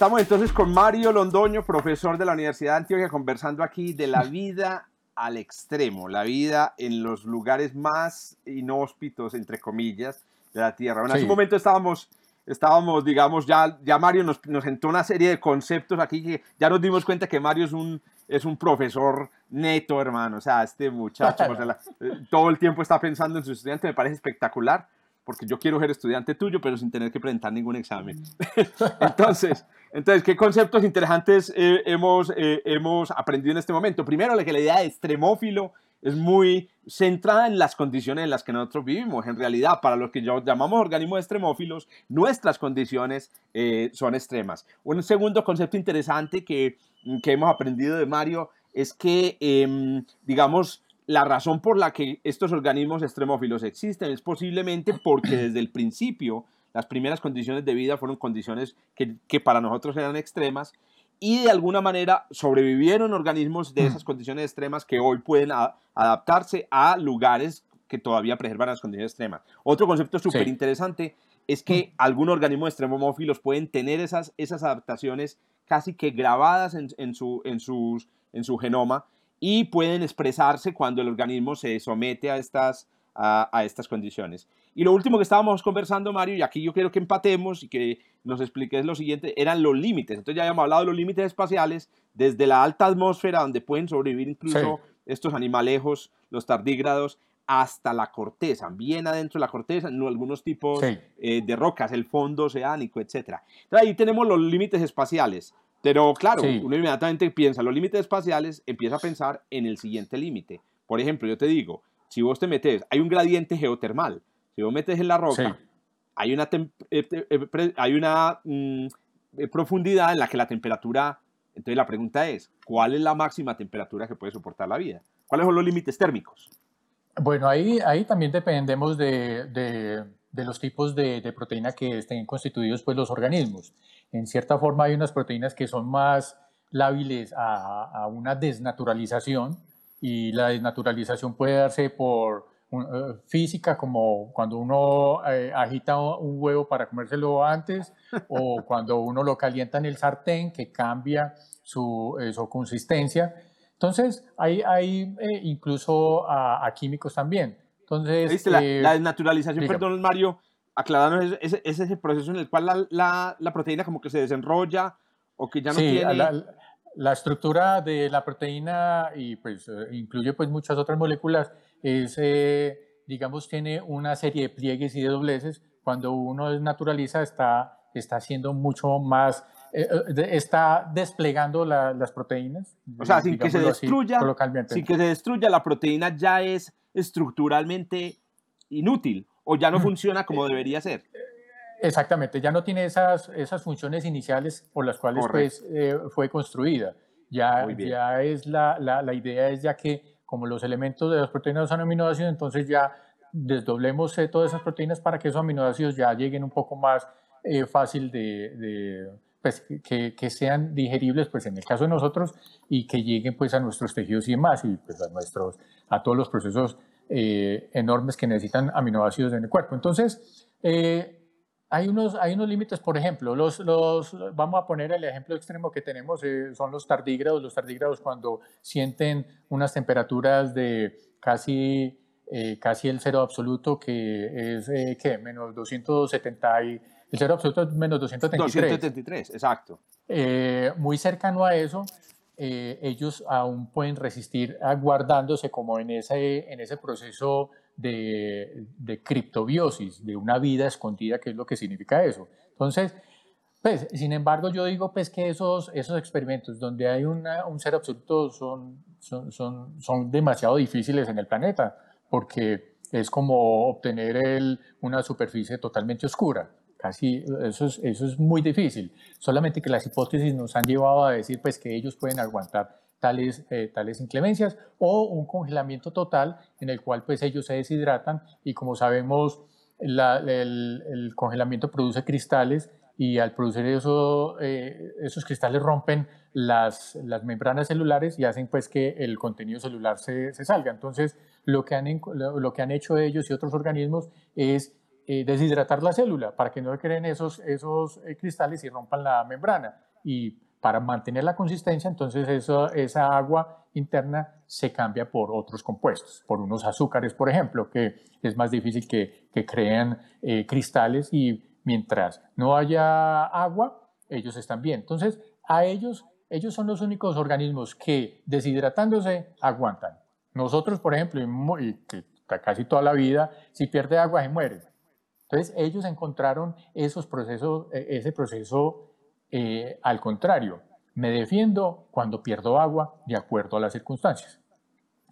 Estamos entonces con Mario Londoño, profesor de la Universidad de Antioquia, conversando aquí de la vida al extremo, la vida en los lugares más inhóspitos, entre comillas, de la Tierra. Bueno, en ese momento estábamos, estábamos, digamos, ya, ya Mario nos, nos sentó una serie de conceptos aquí que ya nos dimos cuenta que Mario es un, es un profesor neto, hermano. O sea, este muchacho, eh, todo el tiempo está pensando en sus estudiantes, me parece espectacular porque yo quiero ser estudiante tuyo, pero sin tener que presentar ningún examen. entonces, entonces, ¿qué conceptos interesantes eh, hemos, eh, hemos aprendido en este momento? Primero, que la idea de extremófilo es muy centrada en las condiciones en las que nosotros vivimos. En realidad, para los que llamamos organismos extremófilos, nuestras condiciones eh, son extremas. Un segundo concepto interesante que, que hemos aprendido de Mario es que, em, digamos, la razón por la que estos organismos extremófilos existen es posiblemente porque desde el principio las primeras condiciones de vida fueron condiciones que, para nosotros eran extremas y de alguna manera sobrevivieron organismos de esas condiciones extremas que hoy pueden adaptarse a lugares que todavía preservan las condiciones extremas. Otro concepto súper interesante es que algunos organismos extremófilos pueden tener esas, esas adaptaciones casi que grabadas en, su, en, sus, en su genoma y pueden expresarse cuando el organismo se somete a estas, a, estas condiciones. Y lo último que estábamos conversando, Mario, y aquí yo quiero que empatemos y que nos expliques lo siguiente, eran los límites. Entonces ya habíamos hablado de los límites espaciales, desde la alta atmósfera, donde pueden sobrevivir incluso estos animalejos, los tardígrados, hasta la corteza, bien adentro de la corteza, en algunos tipos eh, de rocas, el fondo oceánico, etc. Entonces ahí tenemos los límites espaciales. Pero claro, uno inmediatamente piensa los límites espaciales, empieza a pensar en el siguiente límite. Por ejemplo, yo te digo, si vos te metes, hay un gradiente geotermal. Si vos metes en la roca, hay una, eh, eh, hay una mm, eh, profundidad en la que la temperatura... Entonces la pregunta es, ¿cuál es la máxima temperatura que puede soportar la vida? ¿Cuáles son los límites térmicos? Bueno, ahí, ahí también dependemos de, de, de los tipos de, de, proteína que estén constituidos pues, los organismos. En cierta forma hay unas proteínas que son más lábiles a, una desnaturalización y la desnaturalización puede darse por física, como cuando uno eh, agita un huevo para comérselo antes o cuando uno lo calienta en el sartén que cambia su, eh, consistencia. Entonces, hay, hay incluso a, químicos también. Entonces, la, la, desnaturalización, perdón Mario, aclararnos, ¿es, es, ese proceso en el cual la, la, proteína como que se desenrolla o que ya no sí, tiene... La, la, estructura de la proteína y pues eh, incluye pues muchas otras moléculas es, eh, digamos, tiene una serie de pliegues y de dobleces. Cuando uno desnaturaliza está, está haciendo mucho más... Eh, está desplegando las proteínas. O sea, sin que se destruya, sin que se destruya la proteína ya es estructuralmente inútil o ya no funciona como debería ser. Exactamente, ya no tiene esas, esas funciones iniciales por las cuales pues, eh, fue construida. Ya, ya es la, la, la, idea es ya que como los elementos de las proteínas son aminoácidos, entonces ya desdoblemos eh, todas esas proteínas para que esos aminoácidos ya lleguen un poco más eh, fácil de, pues, que, que, sean digeribles, pues en el caso de nosotros, y que lleguen pues a nuestros tejidos y demás, y pues a, nuestros, a todos los procesos eh, enormes que necesitan aminoácidos en el cuerpo. Entonces, eh, hay, unos, hay unos límites, por ejemplo, los, los, vamos a poner el ejemplo extremo que tenemos, eh, son los tardígrados. Los tardígrados cuando sienten unas temperaturas de casi, casi el cero absoluto, que es, ¿qué? Menos 270 y... El cero absoluto es menos 273. 273, exacto. muy cercano a eso, eh, ellos aún pueden resistir guardándose como en ese, en ese proceso de, de, criptobiosis, de una vida escondida, que es lo que significa eso. Entonces, pues, sin embargo, yo digo pues que esos, esos experimentos donde hay un ser absoluto son, son, son, son, demasiado difíciles en el planeta, porque es como obtener el, una superficie totalmente oscura. casi, eso es, eso es muy difícil. Solamente que las hipótesis nos han llevado a decir pues, que ellos pueden aguantar tales, eh, tales inclemencias o un congelamiento total en el cual pues, ellos se deshidratan y como sabemos el, congelamiento produce cristales y al producir eso, eh, esos cristales rompen las, las, membranas celulares y hacen pues que el contenido celular se, salga. Entonces, lo que, han, lo que han hecho ellos y otros organismos es eh, deshidratar la célula para que no creen esos, esos cristales y rompan la membrana. Y para mantener la consistencia, entonces esa agua interna se cambia por otros compuestos, por unos azúcares, por ejemplo, que es más difícil que, que creen eh, cristales y mientras no haya agua, ellos están bien. Entonces, a ellos, ellos son los únicos organismos que deshidratándose aguantan. Nosotros, por ejemplo, casi toda la vida, si pierde agua se muere. Entonces, ellos encontraron esos procesos, e, ese proceso eh, al contrario, me defiendo cuando pierdo agua de acuerdo a las circunstancias.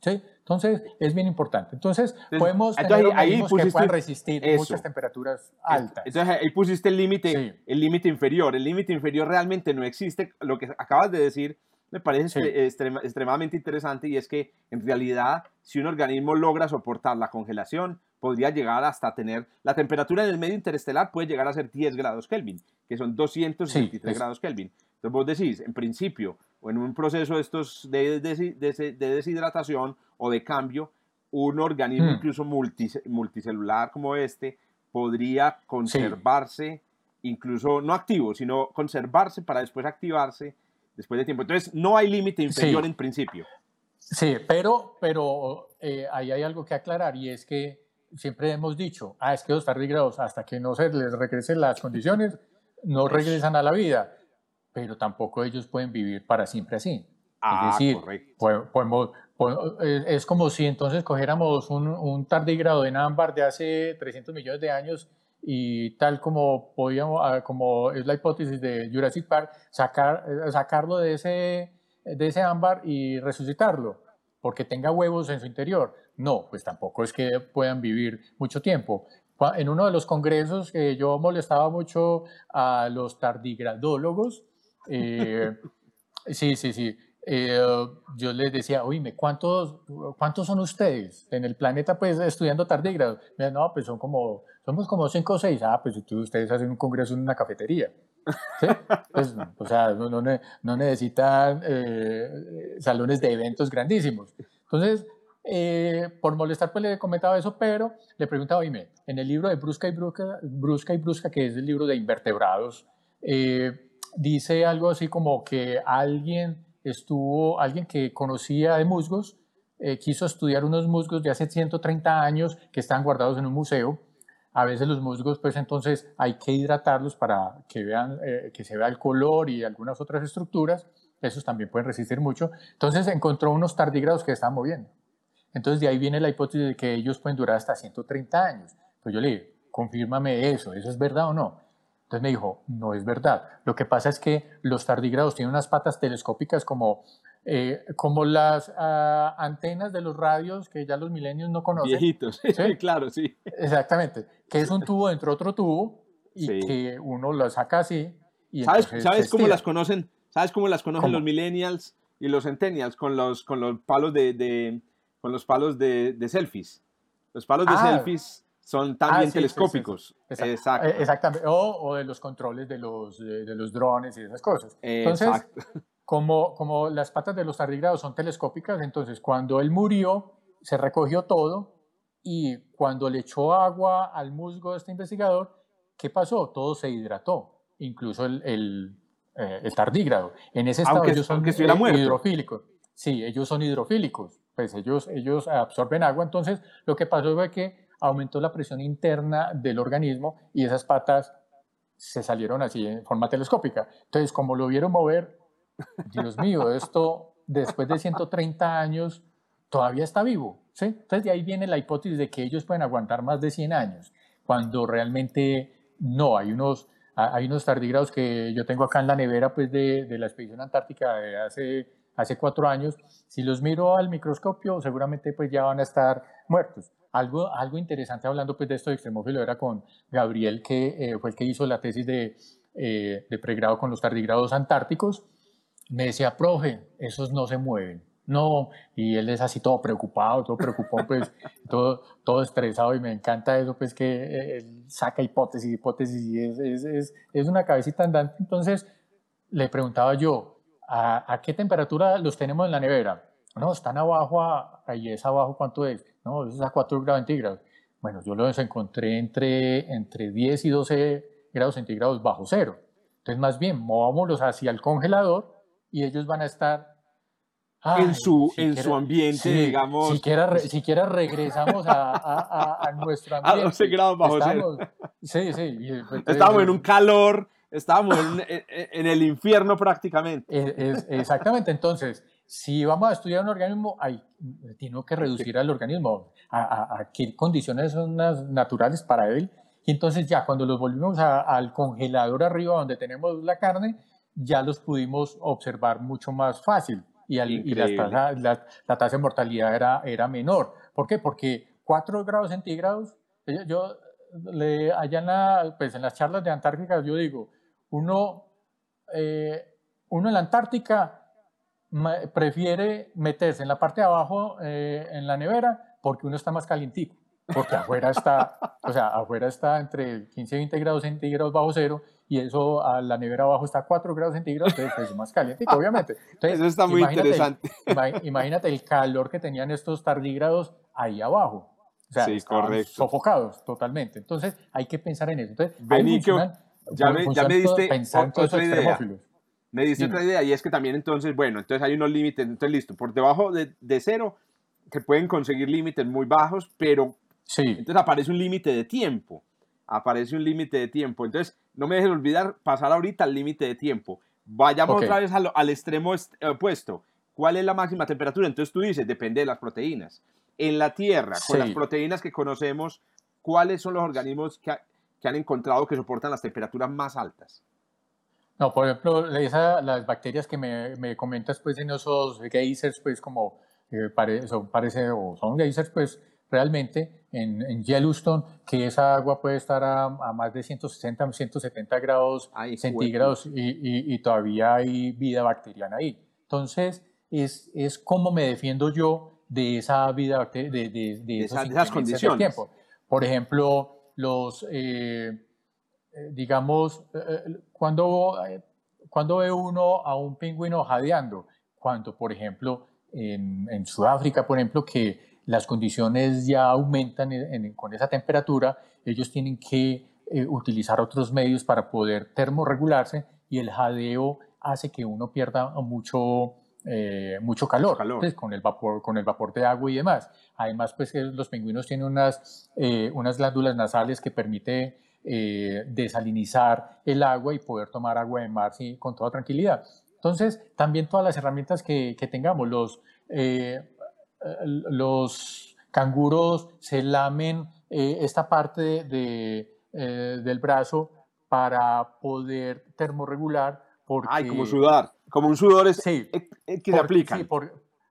¿Sí? Entonces, es bien importante. Entonces, podemos tener ahí, que puedan resistir muchas temperaturas altas. Entonces, ahí pusiste el límite el límite inferior. El límite inferior realmente no existe. Lo que acabas de decir me parece extremadamente interesante y es que, en realidad, si un organismo logra soportar la congelación, podría llegar hasta tener la temperatura en el medio interestelar puede llegar a ser 10 grados Kelvin, que son 223 grados Kelvin. Entonces vos decís, en principio, o en un proceso de estos de, deshidratación o de cambio, un organismo hmm. incluso multicelular como este podría conservarse, incluso no activo, sino conservarse para después activarse después de tiempo. Entonces no hay límite inferior en principio. Sí, pero, pero eh, ahí hay algo que aclarar y es que siempre hemos dicho, ah, es que los tardígrados, hasta que no se les regresen las condiciones, no regresan a la vida, pero tampoco ellos pueden vivir para siempre así. Ah, es decir, podemos, es como si entonces cogiéramos un, un tardígrado en ámbar de hace 300 millones de años y tal como podíamos, ah, como es la hipótesis de Jurassic Park, sacar, eh, sacarlo de ese, de ese ámbar y resucitarlo, porque tenga huevos en su interior. No, pues tampoco es que puedan vivir mucho tiempo. En uno de los congresos que yo molestaba mucho a los tardigradólogos, eh, sí, sí, sí, eh, yo les decía, oíme, ¿cuántos, ¿cuántos son ustedes en el planeta pues estudiando tardígrados? No, pues son como, somos como cinco o seis. Ah, pues ustedes hacen un congreso en una cafetería. Pues, o sea, no, no, necesitan eh, salones de eventos grandísimos. Entonces, eh, por molestar, pues le comentaba eso, pero le preguntaba, oíme, en el libro de Brusca y Brusca, Brusca, y Brusca que es el libro de invertebrados, eh, dice algo así como que alguien estuvo, alguien que conocía de musgos, eh, quiso estudiar unos musgos de hace 130 años que están guardados en un museo. A veces los musgos, pues entonces hay que hidratarlos para que, vean, que se vea el color y algunas otras estructuras. Esos también pueden resistir mucho. Entonces encontró unos tardígrados que estaban moviendo. Entonces de ahí viene la hipótesis de que ellos pueden durar hasta 130 años. Pues yo le dije, confírmame eso, ¿eso es verdad o no? Entonces me dijo, no es verdad. Lo que pasa es que los tardígrados tienen unas patas telescópicas como, eh, como las ah, antenas de los radios que ya los milenios no conocen. Viejitos, ¿Sí? claro, sí. Exactamente, que es un tubo dentro de otro tubo y que uno lo saca así. Y ¿Sabes, ¿sabes cómo las conocen? ¿Sabes cómo las conocen los millennials y los centennials con los, con los palos de con los palos de, selfies. Los palos de ah. selfies son también ah, telescópicos. Exacto. Eh, exactamente. O, de los controles de los, de, los drones y esas cosas. Entonces, como, como las patas de los tardígrados son telescópicas, entonces cuando él murió, se recogió todo y cuando le echó agua al musgo de este investigador, ¿qué pasó? Todo se hidrató, incluso el, el, eh, tardígrado. En ese estado ellos son hidrofílicos. Sí, ellos son hidrofílicos pues ellos, ellos absorben agua. Entonces, lo que pasó fue que aumentó la presión interna del organismo y esas patas se salieron así en forma telescópica. Entonces, como lo vieron mover, Dios mío, esto después de 130 años todavía está vivo. ¿sí? Entonces, de ahí viene la hipótesis de que ellos pueden aguantar más de 100 años, cuando realmente no. Hay unos, hay unos tardígrados que yo tengo acá en la nevera pues, de, de la expedición antártica de hace hace cuatro años, si los miro al microscopio, seguramente pues ya van a estar muertos. Algo, algo interesante hablando pues de esto de extremófilo era con Gabriel, que eh, fue el que hizo la tesis de, eh, de pregrado con los tardigrados antárticos. Me decía, profe, esos no se mueven. No, y él es así todo preocupado, todo preocupado, pues todo, todo estresado y me encanta eso, pues que eh, él saca hipótesis, hipótesis y es, es, es, es una cabecita andante. Entonces le preguntaba yo, ¿a, ¿a, qué temperatura los tenemos en la nevera? No, están abajo, ahí es abajo, ¿cuánto es? No, es a 4 grados centígrados. Bueno, yo los encontré entre, entre 10 y 12 grados centígrados bajo cero. Entonces, más bien, movámoslos hacia el congelador y ellos van a estar en su, en su ambiente, digamos. Siquiera, siquiera regresamos a, a, a, nuestro ambiente. A 12 grados bajo cero. Sí, sí. Pues, Estábamos en un calor, estábamos en, en, el infierno prácticamente. Es, exactamente. Entonces, si vamos a estudiar un organismo, hay, tiene que reducir al organismo a, a, qué condiciones son naturales para él. Y entonces ya cuando los volvimos al congelador arriba donde tenemos la carne, ya los pudimos observar mucho más fácil y, y la, la, tasa de mortalidad era, era menor. ¿Por qué? Porque 4 grados centígrados, yo, yo le, allá en, la, pues en las charlas de Antártica yo digo, uno, eh, uno en la Antártica prefiere meterse en la parte de abajo eh, en la nevera porque uno está más calientico, porque afuera está, o sea, afuera está entre 15 y 20 grados centígrados bajo cero y eso a la nevera abajo está a 4 grados centígrados, entonces es más caliente, obviamente. eso está muy interesante. imagínate el calor que tenían estos tardígrados ahí abajo. O sea, sí, sofocados totalmente. Entonces hay que pensar en eso. Entonces, ya, me, ya me diste otra idea. Me diste otra idea y es que también entonces, bueno, entonces hay unos límites, entonces listo, por debajo de, de cero se pueden conseguir límites muy bajos, pero sí. entonces aparece un límite de tiempo aparece un límite de tiempo. Entonces, no me dejes olvidar pasar ahorita al límite de tiempo. Vayamos otra vez al, al, extremo opuesto. ¿Cuál es la máxima temperatura? Entonces tú dices, depende de las proteínas. En la Tierra, con las proteínas que conocemos, ¿cuáles son los organismos que, que, han encontrado que soportan las temperaturas más altas? No, por ejemplo, esa, las bacterias que me, me, comentas, pues en esos geysers, pues como eh, son, parece, o son geysers, pues realmente en, Yellowstone, que esa agua puede estar a, más de 160, 170 grados centígrados y, y, todavía hay vida bacteriana ahí. Entonces, es, es cómo me defiendo yo de esa vida bacteriana, de, de, de, esas condiciones. Tiempo. Por ejemplo, los, eh, digamos, eh, cuando, cuando ve uno a un pingüino jadeando, cuando, por ejemplo, en, en Sudáfrica, por ejemplo, que las condiciones ya aumentan con esa temperatura, ellos tienen que eh, utilizar otros medios para poder termorregularse y el jadeo hace que uno pierda mucho, eh, mucho calor, pues, con, el vapor, con el vapor de agua y demás. Además, pues los pingüinos tienen unas, eh, unas glándulas nasales que permite desalinizar el agua y poder tomar agua de mar con toda tranquilidad. Entonces, también todas las herramientas que, que tengamos, los, eh, los canguros se lamen eh, esta parte de, eh, del brazo para poder termorregular. Porque, Ay, como sudar, como un sudor es, sí, que se aplica. Sí,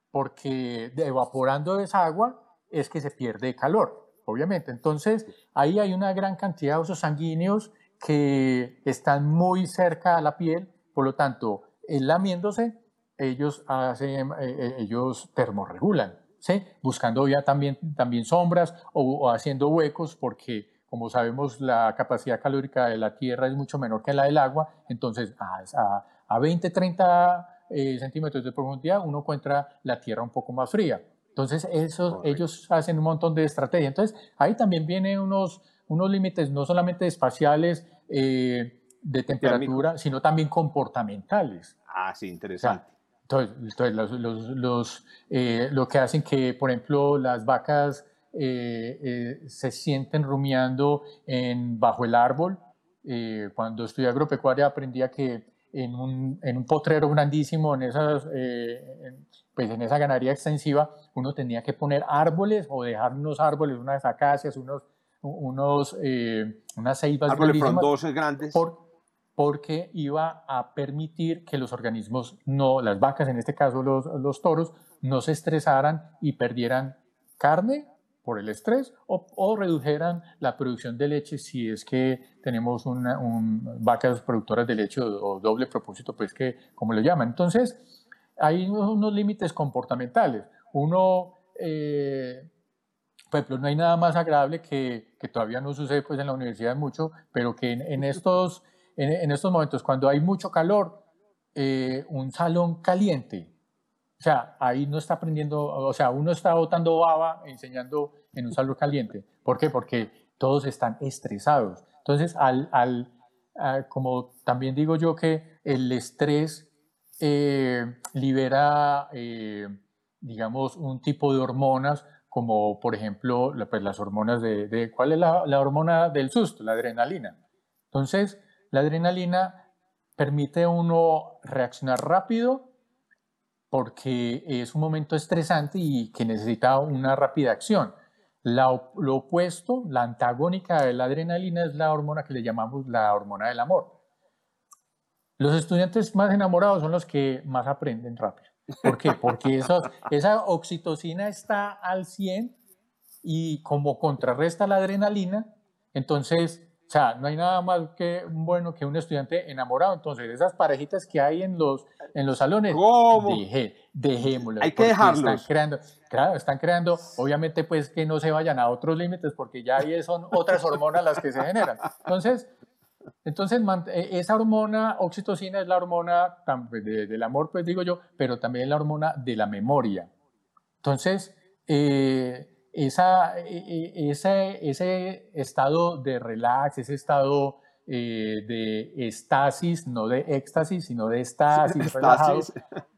porque evaporando esa agua es que se pierde calor, obviamente. Entonces, ahí hay una gran cantidad de vasos sanguíneos que están muy cerca a la piel, por lo tanto, lamiéndose ellos, hacen, eh, eh, ellos termorregulan, ¿sí? buscando ya también, también sombras o, haciendo huecos porque como sabemos la capacidad calórica de la Tierra es mucho menor que la del agua, entonces a, a 20, 30 eh, centímetros de profundidad uno encuentra la Tierra un poco más fría. Entonces esos, ellos hacen un montón de estrategias. Entonces ahí también vienen unos, unos límites no solamente espaciales de temperatura, sino también comportamentales. Ah, sí, interesante. Entonces, los, los, eh, lo que hacen que, por ejemplo, las vacas eh, eh, se sienten rumiando en, bajo el árbol. cuando estudié agropecuaria aprendía que en un, en un potrero grandísimo, en, esas, pues en esa ganadería extensiva, uno tenía que poner árboles o dejar unos árboles, unas acacias, unos, unos, unas ceibas árboles frondosos grandes. Por, porque iba a permitir que los organismos, no, las vacas, en este caso los, los toros, no se estresaran y perdieran carne por el estrés o, redujeran la producción de leche si es que tenemos una, vacas productoras de leche o, doble propósito, pues que como lo llaman. Entonces, hay unos límites comportamentales. Uno, eh, por ejemplo, no hay nada más agradable que, que, todavía no sucede pues en la universidad mucho, pero que en, estos, en, estos momentos, cuando hay mucho calor, eh, un salón caliente, o sea, ahí no está aprendiendo, o sea, uno está botando baba enseñando en un salón caliente. ¿Por qué? Porque todos están estresados. Entonces, al, al como también digo yo que el estrés eh, libera, eh, digamos, un tipo de hormonas, como por ejemplo pues, las hormonas de, de ¿cuál es la, la hormona del susto? La adrenalina. Entonces, la adrenalina permite a uno reaccionar rápido porque es un momento estresante y que necesita una rápida acción. lo opuesto, la antagónica de la adrenalina es la hormona que le llamamos la hormona del amor. Los estudiantes más enamorados son los que más aprenden rápido. ¿Por qué? Porque esa oxitocina está al 100 y como contrarresta la adrenalina, entonces o sea, no hay nada más que bueno que un estudiante enamorado. Entonces, esas parejitas que hay en los, en los salones, ¿Cómo? dejémoslas. Hay que dejarlos. Están creando, claro, están creando, obviamente, pues que no se vayan a otros límites, porque ya ahí son otras hormonas las que se generan. Entonces, entonces e, esa hormona oxitocina es la hormona pues, del amor, pues digo yo, pero también es la hormona de la memoria. Entonces, eh, esa, e, e, ese, ese estado de relax, ese estado eh, de estasis, no de éxtasis, sino de estasis, relajado,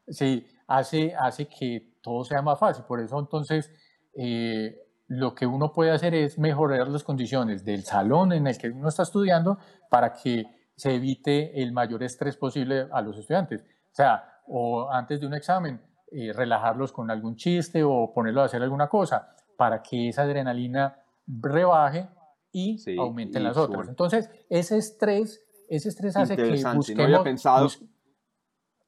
sí, hace, hace que todo sea más fácil. Por eso entonces eh, lo que uno puede hacer es mejorar las condiciones del salón en el que uno está estudiando para que se evite el mayor estrés posible a los estudiantes. O sea, o antes de un examen, eh, relajarlos con algún chiste o ponerlos a hacer alguna cosa para que esa adrenalina rebaje y aumenten las otras. Entonces, ese estrés, ese estrés hace que busquemos... No había pensado,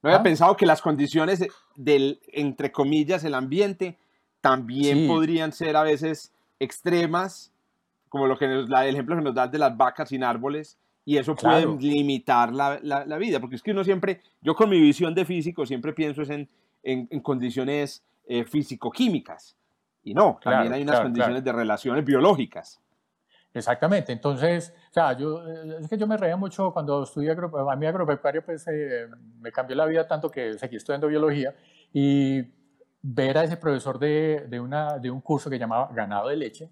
no había ¿Ah? pensado que las condiciones del, entre comillas, el ambiente, también podrían ser a veces extremas, como lo que nos, el ejemplo que nos das de las vacas sin árboles, y eso puede limitar la, la, vida, porque es que uno siempre, yo con mi visión de físico siempre pienso en, en, condiciones eh, físico-químicas, y no, también hay unas condiciones de relaciones biológicas. Exactamente, entonces, o sea, yo, es que yo me reía mucho cuando estudié a mí agropecuario, pues eh, me cambió la vida tanto que seguí estudiando biología y ver a ese profesor de, de, una, de un curso que llamaba ganado de leche,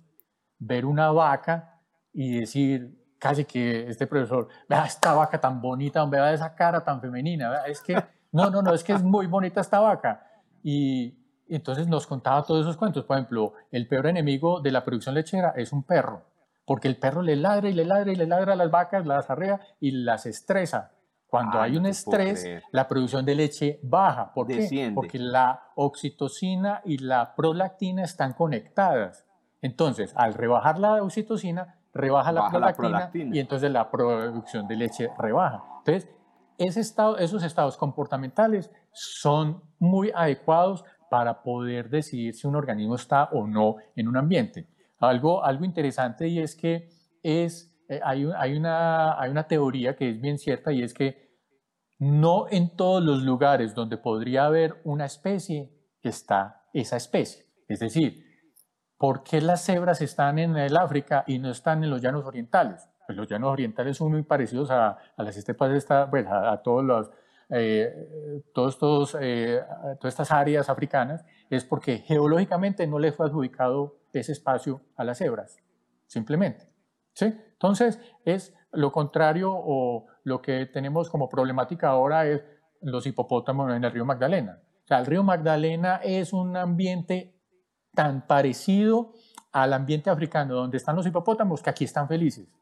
ver una vaca y decir, casi que este profesor, vea esta vaca tan bonita, vea esa cara tan femenina, es que, no, no, no, es que es muy bonita esta vaca. Y, entonces nos contaba todos esos cuentos. Por ejemplo, el peor enemigo de la producción lechera es un perro, porque el perro le ladra y le ladra y le ladra a las vacas, las arrea y las estresa. Cuando hay un estrés, la producción de leche baja. ¿Por qué? Porque la oxitocina y la prolactina están conectadas. Entonces, al rebajar la oxitocina, rebaja la prolactina, y entonces la producción de leche rebaja. Entonces, ese estado, esos estados comportamentales son muy adecuados para poder decidir si un organismo está o no en un ambiente. Algo, algo interesante y es que es, eh, hay, hay, una, teoría que es bien cierta y es que no en todos los lugares donde podría haber una especie está esa especie. Es decir, ¿por qué las cebras están en el África y no están en los llanos orientales? Pues los llanos orientales son muy parecidos a, a las estepas, esta, pues a, todos los, eh, eh, todas estas áreas africanas es porque geológicamente no le fue adjudicado ese espacio a las cebras, simplemente. ¿Sí? Entonces, es lo contrario o lo que tenemos como problemática ahora es los hipopótamos en el río Magdalena. O sea, el río Magdalena es un ambiente tan parecido al ambiente africano donde están los hipopótamos que aquí están felices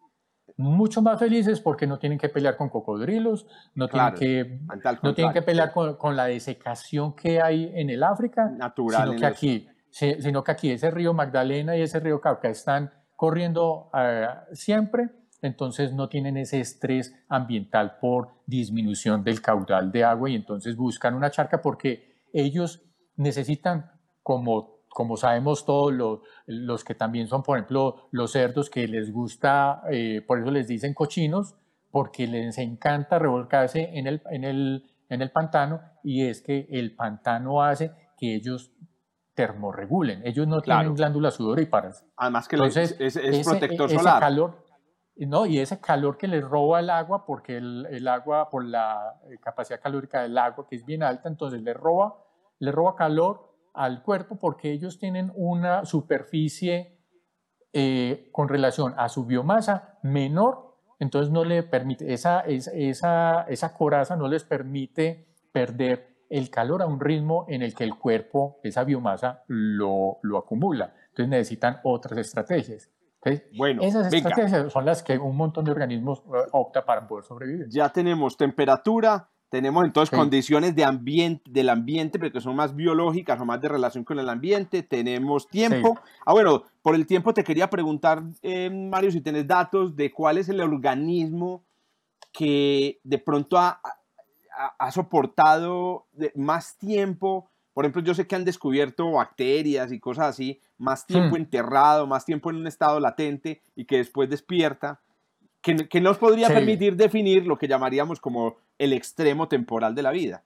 mucho más felices porque no tienen que pelear con cocodrilos, no tienen que, no tienen que pelear con, la desecación que hay en el África, Natural sino que, aquí, sino que aquí ese río Magdalena y ese río Cauca están corriendo eh, siempre, entonces no tienen ese estrés ambiental por disminución del caudal de agua y entonces buscan una charca porque ellos necesitan como como sabemos todos los, los, que también son, por ejemplo, los cerdos que les gusta, eh, por eso les dicen cochinos, porque les encanta revolcarse en el, en el, en el pantano y es que el pantano hace que ellos termorregulen. Ellos no tienen glándulas sudoríparas. Además que Entonces, es, es, protector ese solar. Calor, no, y ese calor que les roba el agua, porque el, el, agua, por la eh, capacidad calórica del agua, que es bien alta, entonces le roba, le roba calor al cuerpo porque ellos tienen una superficie eh, con relación a su biomasa menor, entonces no le permite, esa, esa, esa coraza no les permite perder el calor a un ritmo en el que el cuerpo, esa biomasa, lo, lo acumula. Entonces necesitan otras estrategias. bueno, esas estrategias son las que un montón de organismos eh, opta para poder sobrevivir. Ya tenemos temperatura, tenemos entonces condiciones de ambiente, del ambiente, porque son más biológicas o más de relación con el ambiente. Tenemos tiempo. Ah, bueno, por el tiempo te quería preguntar, eh, Mario, si tienes datos de cuál es el organismo que de pronto ha, ha, soportado más tiempo. Por ejemplo, yo sé que han descubierto bacterias y cosas así, más tiempo hmm. enterrado, más tiempo en un estado latente y que después despierta que, nos podría permitir definir lo que llamaríamos como el extremo temporal de la vida.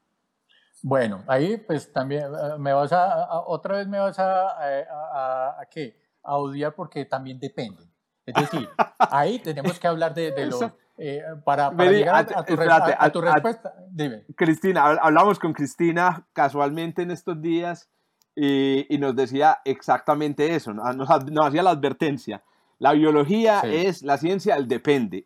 Bueno, ahí pues también eh, me vas a, otra vez me vas a, a, a, qué? A odiar porque también depende. Es decir, ahí tenemos que hablar de, de los... Eh, para, llegar a, tu, respuesta, dime. Cristina, hablamos con Cristina casualmente en estos días y, y nos decía exactamente eso, nos, nos hacía la advertencia la biología es la ciencia del depende.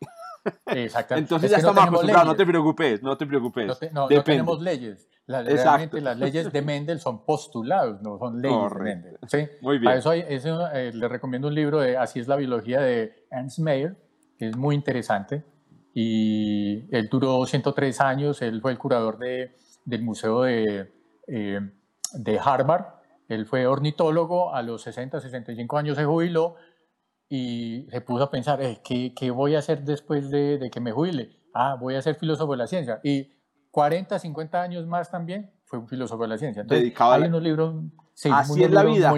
Exactamente. Entonces ya estamos acostumbrados, no te preocupes, no te preocupes. No, tenemos leyes. realmente las leyes de Mendel son postulados, no son leyes de Mendel. ¿sí? Muy bien. Para eso, eh, le recomiendo un libro de Así es la biología de Ernst Mayr, que es muy interesante. Y él duró 103 años, él fue el curador de, del Museo de, eh, de Harvard. Él fue ornitólogo, a los 60, 65 años se jubiló y se puso a pensar, eh, ¿qué, ¿qué, voy a hacer después de, de, que me jubile? Ah, voy a ser filósofo de la ciencia. Y 40, 50 años más también fue un filósofo de la ciencia. Entonces, Dedicado hay unos libros... Sí, así es la vida.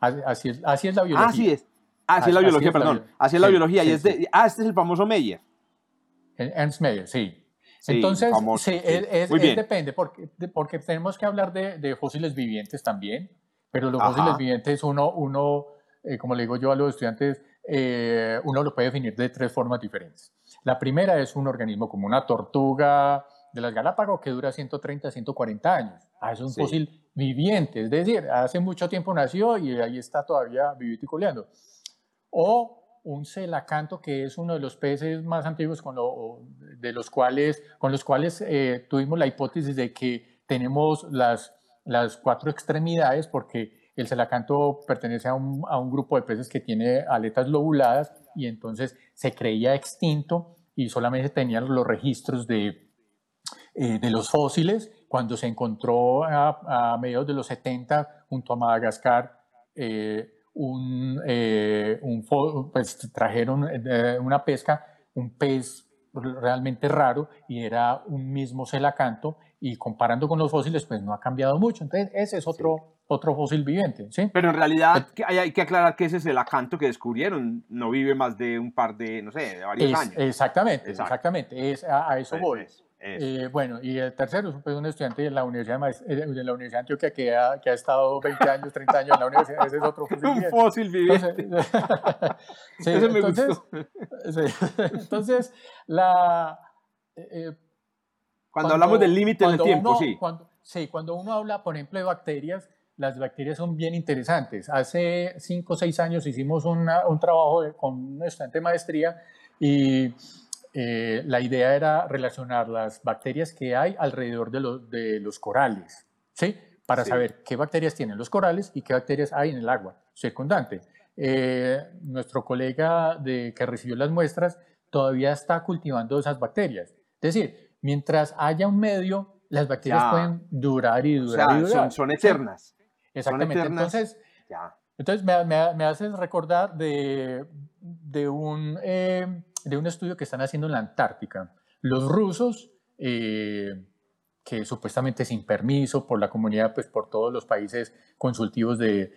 así, es, así es la biología. Así es. Así es la biología, perdón. así es la biología. y es de, ah, este es el famoso Meyer. Ernst Meyer, sí. Entonces, sí, es, depende, porque, porque tenemos que hablar de, de, fósiles vivientes también, pero los fósiles vivientes uno, uno eh, como le digo yo a los estudiantes, eh, uno lo puede definir de tres formas diferentes. La primera es un organismo como una tortuga de las Galápagos que dura 130, 140 años. Ah, es un fósil viviente, es decir, hace mucho tiempo nació y ahí está todavía vivito y coleando. O un celacanto, que es uno de los peces más antiguos con, de los cuales, con los cuales eh, tuvimos la hipótesis de que tenemos las, las cuatro extremidades, porque el celacanto pertenece a un, a un, grupo de peces que tiene aletas lobuladas y entonces se creía extinto y solamente tenían los registros de, eh, de los fósiles. Cuando se encontró a, a, mediados de los 70 junto a Madagascar, eh, un, eh, un, pues trajeron una pesca, un pez realmente raro y era un mismo celacanto y comparando con los fósiles pues no ha cambiado mucho. Entonces ese es otro, otro fósil viviente, ¿sí? Pero en realidad hay, que aclarar que ese es el acanto que descubrieron, no vive más de un par de, no sé, de varios años. Exactamente, exactamente, es, a, eso voy. Eh, bueno, y el tercero es un estudiante de la Universidad de, eh, de la Universidad de Antioquia que ha, que ha, estado 20 años, 30 años en la universidad. Ese es otro fósil viviente. Un fósil viviente. sí, Eso me entonces, gustó. Sí, entonces, la... Eh, cuando, hablamos del límite del tiempo, sí. Cuando, sí, cuando uno habla, por ejemplo, de bacterias, las bacterias son bien interesantes. Hace cinco o seis años hicimos un trabajo con un estudiante de maestría y eh, la idea era relacionar las bacterias que hay alrededor de, los, de los corales, ¿sí? Para saber qué bacterias tienen los corales y qué bacterias hay en el agua circundante. Eh, nuestro colega de, que recibió las muestras todavía está cultivando esas bacterias. Es decir, mientras haya un medio, las bacterias pueden durar y durar. y durar. Son, eternas. Exactamente. entonces, entonces me, me, haces recordar de, de, un, eh, de un estudio que están haciendo en la Antártica. Los rusos, eh, que supuestamente sin permiso por la comunidad, pues por todos los países consultivos de,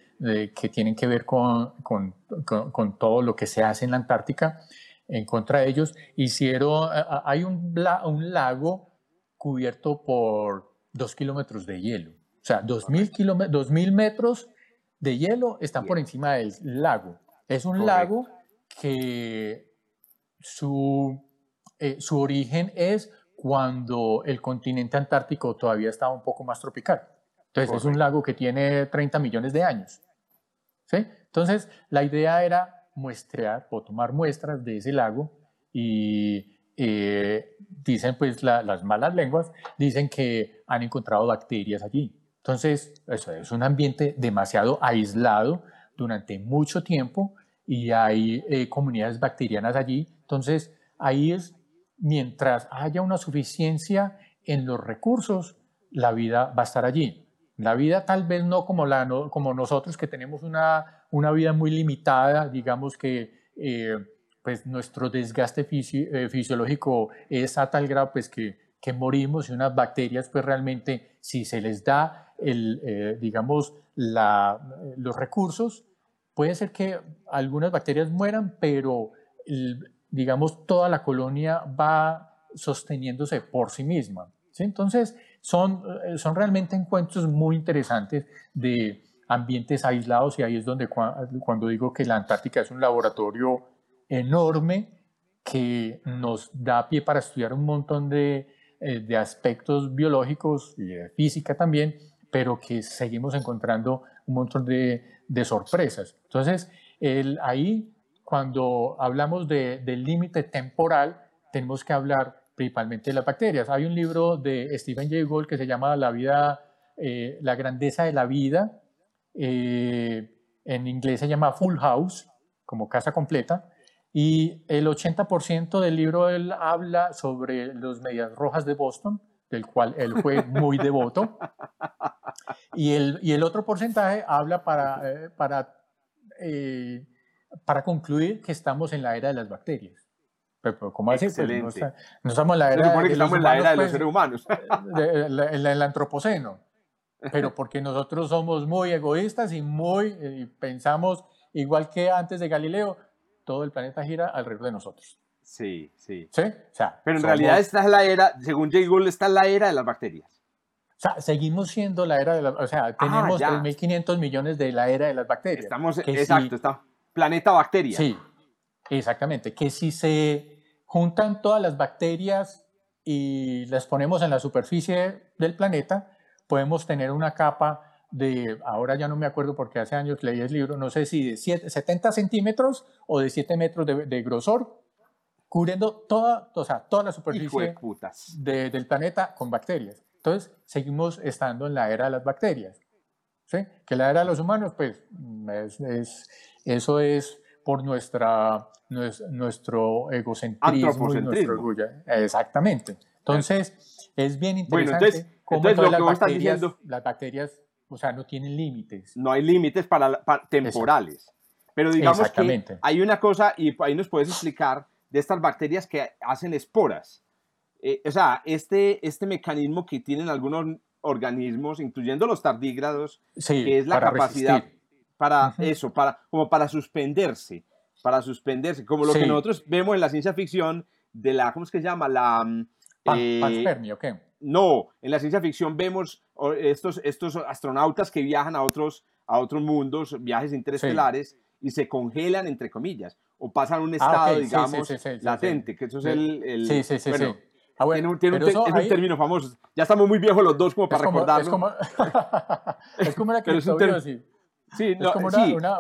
que tienen que ver con, con, con, todo lo que se hace en la Antártica en contra de ellos, hicieron, hay un, un lago cubierto por dos kilómetros de hielo, o sea, dos mil, dos mil metros de hielo están por encima del lago. Es un lago que su, eh, su origen es cuando el continente antártico todavía estaba un poco más tropical. Entonces es un lago que tiene 30 millones de años. ¿sí? Entonces la idea era muestrear o tomar muestras de ese lago y eh, dicen pues las malas lenguas, dicen que han encontrado bacterias allí. Entonces eso es un ambiente demasiado aislado durante mucho tiempo y hay eh, comunidades bacterianas allí. Entonces ahí es mientras haya una suficiencia en los recursos, la vida va a estar allí. La vida tal vez no como, la, como nosotros que tenemos una, una vida muy limitada, digamos que eh, pues nuestro desgaste eh, fisiológico es a tal grado pues que, que, morimos y unas bacterias pues realmente si se les da el, eh, digamos la, los recursos, puede ser que algunas bacterias mueran, pero digamos, toda la colonia va sosteniéndose por sí misma. Entonces, son, eh, son realmente encuentros muy interesantes de ambientes aislados y ahí es donde cuando digo que la Antártica es un laboratorio enorme que nos da pie para estudiar un montón de, eh, de aspectos biológicos y de física también, pero que seguimos encontrando un montón de, de sorpresas. Entonces, el, ahí cuando hablamos de, del límite temporal, tenemos que hablar principalmente de las bacterias. Hay un libro de Stephen Jay Gould que se llama La vida, eh, la grandeza de la vida. Eh, en inglés se llama Full House, como casa completa. Y el 80% del libro él habla sobre los medias rojas de Boston, del cual él fue muy devoto. Y el, y el otro porcentaje habla para, eh, para para concluir que estamos en la era de las bacterias. Pero, ¿cómo así? Pues, no, estamos en la era, de, estamos en la era de los pues, seres humanos. En el antropoceno. Pero porque nosotros somos muy egoístas y muy y pensamos, igual que antes de Galileo, todo el planeta gira alrededor de nosotros. Sí, sí. ¿Sí? O sea, Pero en realidad esta es la era, según Jay Gould, esta es la era de las bacterias. O sea, seguimos siendo la era de las... O sea, ah, tenemos 3.500 millones de la era de las bacterias. Estamos, exacto, está planeta bacteria. Sí, exactamente. Que si se juntan todas las bacterias y las ponemos en la superficie del planeta, podemos tener una capa de, ahora ya no me acuerdo porque hace años leí el libro, no sé si de 70 centímetros o de 7 metros de, grosor, cubriendo toda, o sea, toda la superficie de, del planeta con bacterias. Entonces, seguimos estando en la era de las bacterias. ¿sí? Que la era de los humanos, pues, es eso es por nuestra, nuestro egocentrismo y nuestro orgullo. Exactamente. Entonces, es bien interesante cómo las, bacterias, las bacterias, o sea, no tienen límites. No hay límites para, temporales. Pero digamos que hay una cosa, y ahí nos puedes explicar, de estas bacterias que hacen esporas. Eh, o sea, este, este mecanismo que tienen algunos organismos, incluyendo los tardígrados, que es la capacidad para eso, para, como para suspenderse, para suspenderse, como lo que nosotros vemos en la ciencia ficción de la, ¿cómo es que se llama? La... Mm, eh, ¿o qué? No, en la ciencia ficción vemos estos, estos astronautas que viajan a otros, a otros mundos, viajes interestelares, y se congelan, entre comillas, o pasan a un ah, estado, digamos, latente, que eso es el... sí, sí, sí, bueno, Ah, bueno, tiene, un, es un término famoso. Ya estamos muy viejos los dos como para recordarlo. Es como, es como la criptobiosis. Sí, es como una, una,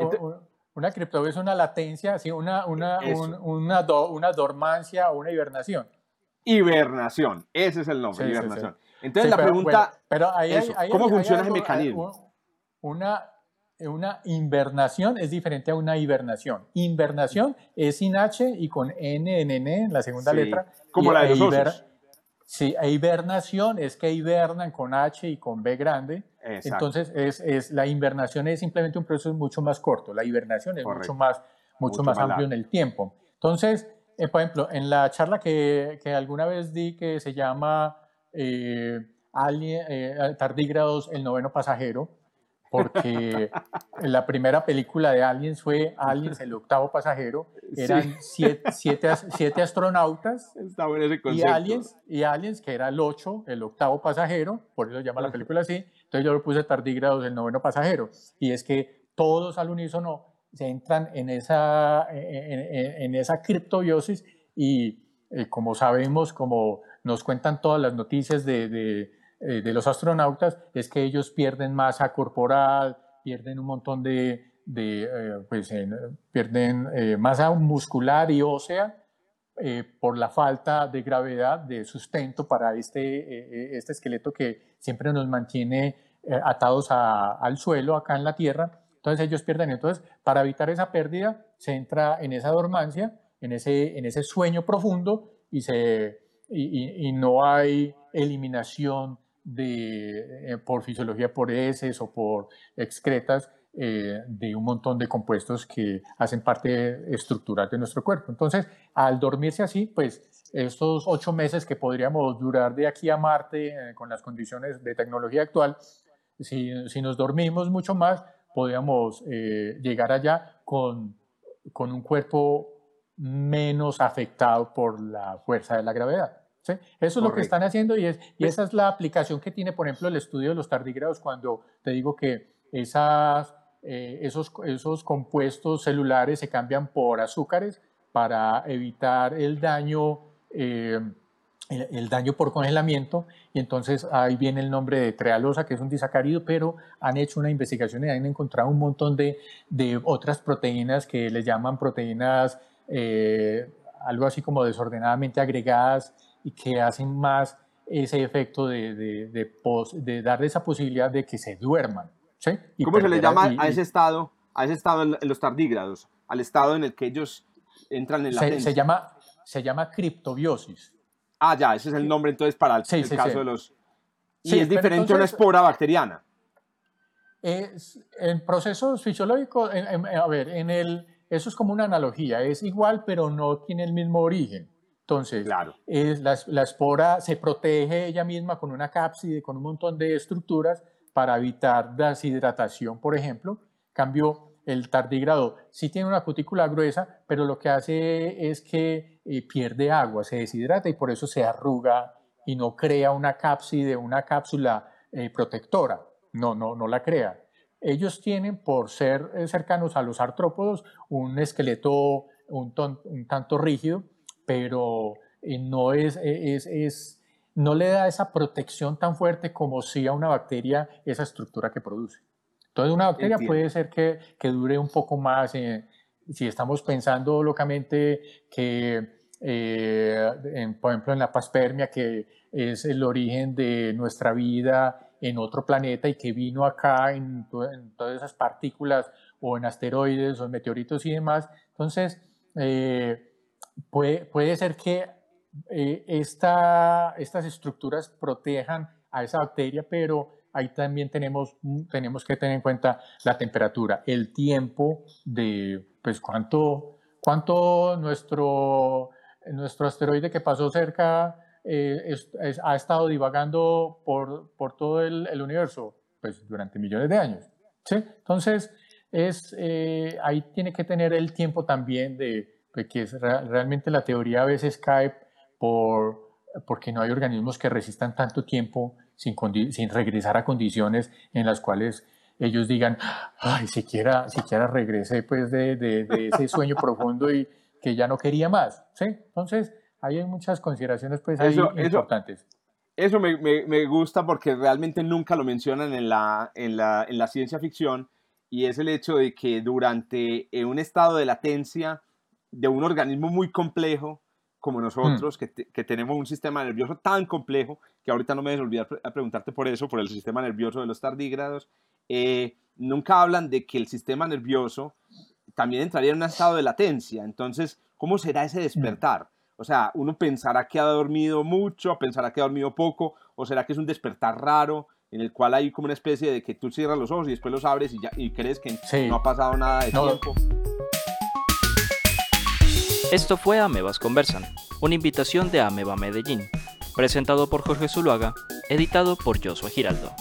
una, es una latencia, sí, una, una, una, una dormancia o una hibernación. Hibernación, ese es el nombre, hibernación. Entonces la pregunta, pero ahí, ¿cómo funciona ese mecanismo? Una, una invernación es diferente a una hibernación. Invernación es sin H y con N en N en la segunda letra. Como la de los osos. Sí, e hibernación es que hibernan con H y con B grande. Entonces, es, es, la hibernación es simplemente un proceso mucho más corto. La hibernación es mucho más, mucho, más amplio en el tiempo. Entonces, eh, por ejemplo, en la charla que, que, alguna vez di que se llama eh, eh, tardígrados el noveno pasajero, porque la primera película de Aliens fue Aliens, el octavo pasajero, eran siete, siete, astronautas y, aliens, y Aliens, que era el ocho, el octavo pasajero, por eso se llama la película así, entonces yo lo puse tardígrados el noveno pasajero, y es que todos al unísono se entran en esa, en, en esa criptobiosis y eh, como sabemos, como nos cuentan todas las noticias de, eh, de, los astronautas, es que ellos pierden masa corporal, pierden un montón de, de eh, pues, pierden masa muscular y ósea por la falta de gravedad, de sustento para este, este esqueleto que siempre nos mantiene atados al suelo acá en la Tierra. Entonces ellos pierden. Entonces, para evitar esa pérdida, se entra en esa dormancia en ese, en ese sueño profundo y, se, y, no hay eliminación eh, por fisiología por heces o por excretas eh, de un montón de compuestos que hacen parte estructural de nuestro cuerpo. Entonces, al dormirse así, pues estos ocho meses que podríamos durar de aquí a Marte eh, con las condiciones de tecnología actual, si, si nos dormimos mucho más, podríamos llegar allá con, con un cuerpo menos afectado por la fuerza de la gravedad. ¿Sí? Eso es lo que están haciendo y, es, y esa es la aplicación que tiene, por ejemplo, el estudio de los tardígrados cuando te digo que esas, eh, esos, esos compuestos celulares se cambian por azúcares para evitar el daño, eh, el, daño por congelamiento y entonces ahí viene el nombre de trealosa, que es un disacárido, pero han hecho una investigación y han encontrado un montón de, de otras proteínas que les llaman proteínas eh, algo así como desordenadamente agregadas y que hacen más ese efecto de, de, de, darle esa posibilidad de que se duerman. ¿sí? ¿Cómo se le llama a ese estado, a ese estado en, los tardígrados, al estado en el que ellos entran en la se, se llama Se llama criptobiosis. Ah, ya, ese es el nombre entonces para el, caso de los... Y es diferente a una espora bacteriana. Es, en procesos fisiológicos, a ver, en el, eso es como una analogía, es igual pero no tiene el mismo origen. Entonces, claro. es, la, espora se protege ella misma con una cápside, con un montón de estructuras para evitar deshidratación, por ejemplo. Cambio, el tardígrado sí tiene una cutícula gruesa, pero lo que hace es que eh, pierde agua, se deshidrata y por eso se arruga y no crea una cápside, una cápsula eh, protectora. No, no, no la crea ellos tienen, por ser eh, cercanos a los artrópodos, un esqueleto un, tanto rígido, pero eh, no, es, eh, es, es, no le da esa protección tan fuerte como si a una bacteria esa estructura que produce. Entonces, una bacteria puede ser que, que, dure un poco más. si estamos pensando locamente que, por ejemplo, en la paspermia, que es el origen de nuestra vida en otro planeta y que vino acá en, todas esas partículas o en asteroides o en meteoritos y demás. Entonces, eh, puede, puede, ser que eh, esta, estas estructuras protejan a esa bacteria, pero ahí también tenemos, tenemos que tener en cuenta la temperatura, el tiempo de pues cuánto, cuánto nuestro, nuestro asteroide que pasó cerca eh, ha estado divagando por, por todo el, universo pues, durante millones de años. ¿sí? Entonces, es, eh, ahí tiene que tener el tiempo también de, que realmente la teoría a veces cae por, porque no hay organismos que resistan tanto tiempo sin, sin regresar a condiciones en las cuales ellos digan, ay, siquiera, siquiera regresé pues de, de, de ese sueño profundo y que ya no quería más. ¿sí? Entonces, hay muchas consideraciones pues, importantes. Eso me, me, gusta porque realmente nunca lo mencionan en la, en, la, en la ciencia ficción y es el hecho de que durante un estado de latencia de un organismo muy complejo como nosotros, mm. que, que, tenemos un sistema nervioso tan complejo, que ahorita no me des olvidar a preguntarte por eso, por el sistema nervioso de los tardígrados, eh, nunca hablan de que el sistema nervioso también entraría en un estado de latencia. Entonces, ¿cómo será ese despertar? O sea, uno pensará que ha dormido mucho, pensará que ha dormido poco, o será que es un despertar raro en el cual hay como una especie de que tú cierras los ojos y después los abres y, ya, y crees que no ha pasado nada de tiempo. Esto fue Amebas Conversan, una invitación de Ameba Medellín, Presentado por Jorge Zuluaga, editado por Joshua Giraldo.